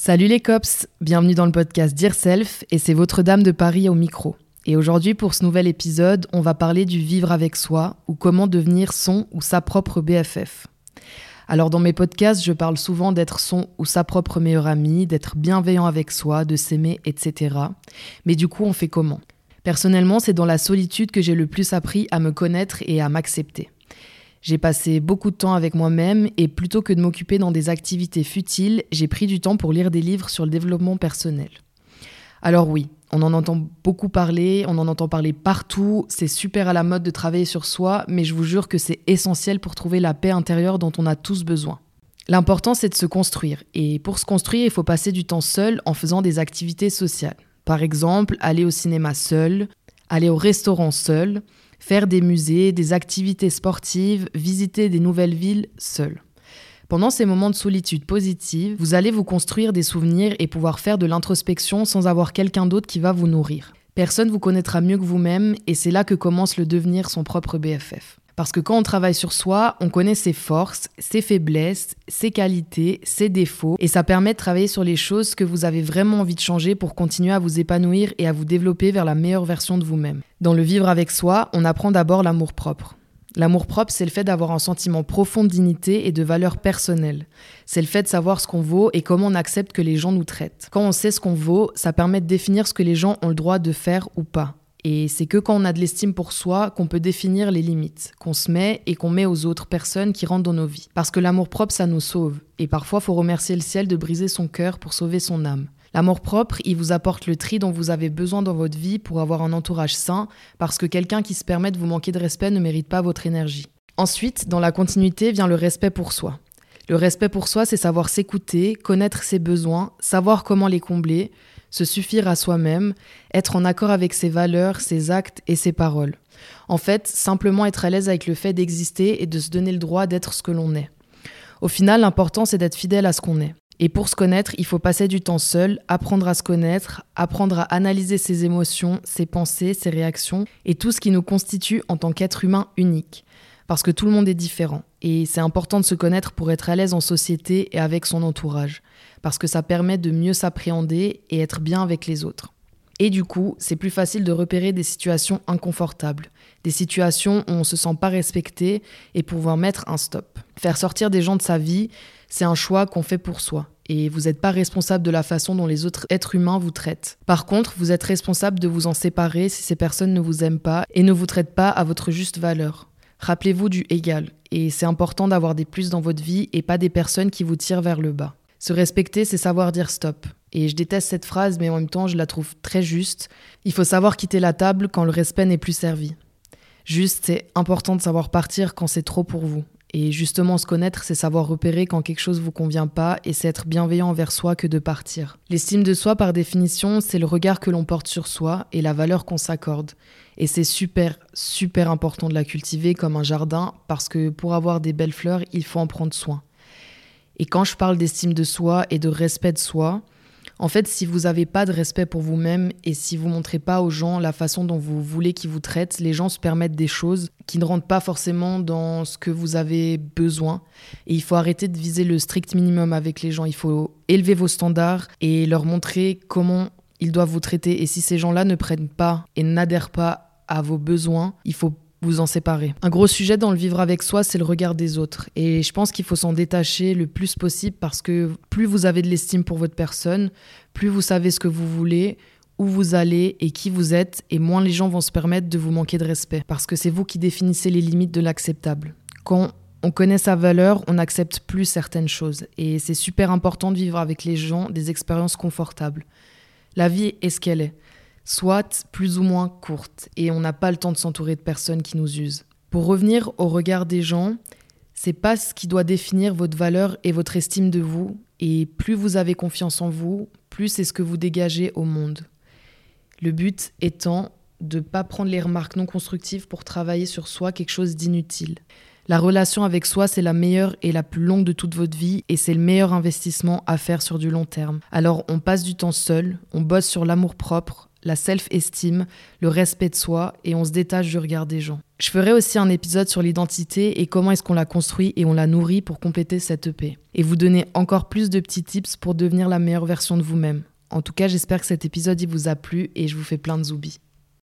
Salut les cops, bienvenue dans le podcast Dear Self et c'est votre dame de Paris au micro. Et aujourd'hui pour ce nouvel épisode, on va parler du vivre avec soi ou comment devenir son ou sa propre BFF. Alors dans mes podcasts, je parle souvent d'être son ou sa propre meilleure amie, d'être bienveillant avec soi, de s'aimer, etc. Mais du coup, on fait comment? Personnellement, c'est dans la solitude que j'ai le plus appris à me connaître et à m'accepter. J'ai passé beaucoup de temps avec moi-même et plutôt que de m'occuper dans des activités futiles, j'ai pris du temps pour lire des livres sur le développement personnel. Alors oui, on en entend beaucoup parler, on en entend parler partout, c'est super à la mode de travailler sur soi, mais je vous jure que c'est essentiel pour trouver la paix intérieure dont on a tous besoin. L'important c'est de se construire, et pour se construire, il faut passer du temps seul en faisant des activités sociales. Par exemple, aller au cinéma seul, aller au restaurant seul, faire des musées, des activités sportives, visiter des nouvelles villes seul. Pendant ces moments de solitude positive, vous allez vous construire des souvenirs et pouvoir faire de l'introspection sans avoir quelqu'un d'autre qui va vous nourrir. Personne vous connaîtra mieux que vous-même et c'est là que commence le devenir son propre BFF. Parce que quand on travaille sur soi, on connaît ses forces, ses faiblesses, ses qualités, ses défauts, et ça permet de travailler sur les choses que vous avez vraiment envie de changer pour continuer à vous épanouir et à vous développer vers la meilleure version de vous-même. Dans le vivre avec soi, on apprend d'abord l'amour propre. L'amour propre, c'est le fait d'avoir un sentiment profond de dignité et de valeur personnelle. C'est le fait de savoir ce qu'on vaut et comment on accepte que les gens nous traitent. Quand on sait ce qu'on vaut, ça permet de définir ce que les gens ont le droit de faire ou pas. Et c'est que quand on a de l'estime pour soi qu'on peut définir les limites qu'on se met et qu'on met aux autres personnes qui rentrent dans nos vies. Parce que l'amour propre, ça nous sauve. Et parfois, faut remercier le ciel de briser son cœur pour sauver son âme. L'amour propre, il vous apporte le tri dont vous avez besoin dans votre vie pour avoir un entourage sain, parce que quelqu'un qui se permet de vous manquer de respect ne mérite pas votre énergie. Ensuite, dans la continuité vient le respect pour soi. Le respect pour soi, c'est savoir s'écouter, connaître ses besoins, savoir comment les combler, se suffire à soi-même, être en accord avec ses valeurs, ses actes et ses paroles. En fait, simplement être à l'aise avec le fait d'exister et de se donner le droit d'être ce que l'on est. Au final, l'important, c'est d'être fidèle à ce qu'on est. Et pour se connaître, il faut passer du temps seul, apprendre à se connaître, apprendre à analyser ses émotions, ses pensées, ses réactions et tout ce qui nous constitue en tant qu'être humain unique. Parce que tout le monde est différent. Et c'est important de se connaître pour être à l'aise en société et avec son entourage parce que ça permet de mieux s'appréhender et être bien avec les autres. Et du coup, c'est plus facile de repérer des situations inconfortables, des situations où on ne se sent pas respecté et pouvoir mettre un stop. Faire sortir des gens de sa vie, c'est un choix qu'on fait pour soi. Et vous n'êtes pas responsable de la façon dont les autres êtres humains vous traitent. Par contre, vous êtes responsable de vous en séparer si ces personnes ne vous aiment pas et ne vous traitent pas à votre juste valeur. Rappelez-vous du égal. Et c'est important d'avoir des plus dans votre vie et pas des personnes qui vous tirent vers le bas. Se respecter, c'est savoir dire stop. Et je déteste cette phrase, mais en même temps, je la trouve très juste. Il faut savoir quitter la table quand le respect n'est plus servi. Juste, c'est important de savoir partir quand c'est trop pour vous. Et justement, se connaître, c'est savoir repérer quand quelque chose vous convient pas et c'est être bienveillant envers soi que de partir. L'estime de soi, par définition, c'est le regard que l'on porte sur soi et la valeur qu'on s'accorde. Et c'est super, super important de la cultiver comme un jardin parce que pour avoir des belles fleurs, il faut en prendre soin. Et quand je parle d'estime de soi et de respect de soi, en fait, si vous n'avez pas de respect pour vous-même et si vous montrez pas aux gens la façon dont vous voulez qu'ils vous traitent, les gens se permettent des choses qui ne rentrent pas forcément dans ce que vous avez besoin. Et il faut arrêter de viser le strict minimum avec les gens. Il faut élever vos standards et leur montrer comment ils doivent vous traiter. Et si ces gens-là ne prennent pas et n'adhèrent pas à vos besoins, il faut vous en séparer. Un gros sujet dans le vivre avec soi, c'est le regard des autres. Et je pense qu'il faut s'en détacher le plus possible parce que plus vous avez de l'estime pour votre personne, plus vous savez ce que vous voulez, où vous allez et qui vous êtes, et moins les gens vont se permettre de vous manquer de respect. Parce que c'est vous qui définissez les limites de l'acceptable. Quand on connaît sa valeur, on n'accepte plus certaines choses. Et c'est super important de vivre avec les gens des expériences confortables. La vie est ce qu'elle est soit plus ou moins courte, et on n'a pas le temps de s'entourer de personnes qui nous usent. Pour revenir au regard des gens, c'est pas ce qui doit définir votre valeur et votre estime de vous, et plus vous avez confiance en vous, plus c'est ce que vous dégagez au monde. Le but étant de ne pas prendre les remarques non constructives pour travailler sur soi quelque chose d'inutile. La relation avec soi, c'est la meilleure et la plus longue de toute votre vie et c'est le meilleur investissement à faire sur du long terme. Alors on passe du temps seul, on bosse sur l'amour propre, la self-esteem, le respect de soi et on se détache du regard des gens. Je ferai aussi un épisode sur l'identité et comment est-ce qu'on la construit et on la nourrit pour compléter cette EP. Et vous donner encore plus de petits tips pour devenir la meilleure version de vous-même. En tout cas, j'espère que cet épisode vous a plu et je vous fais plein de zoubis.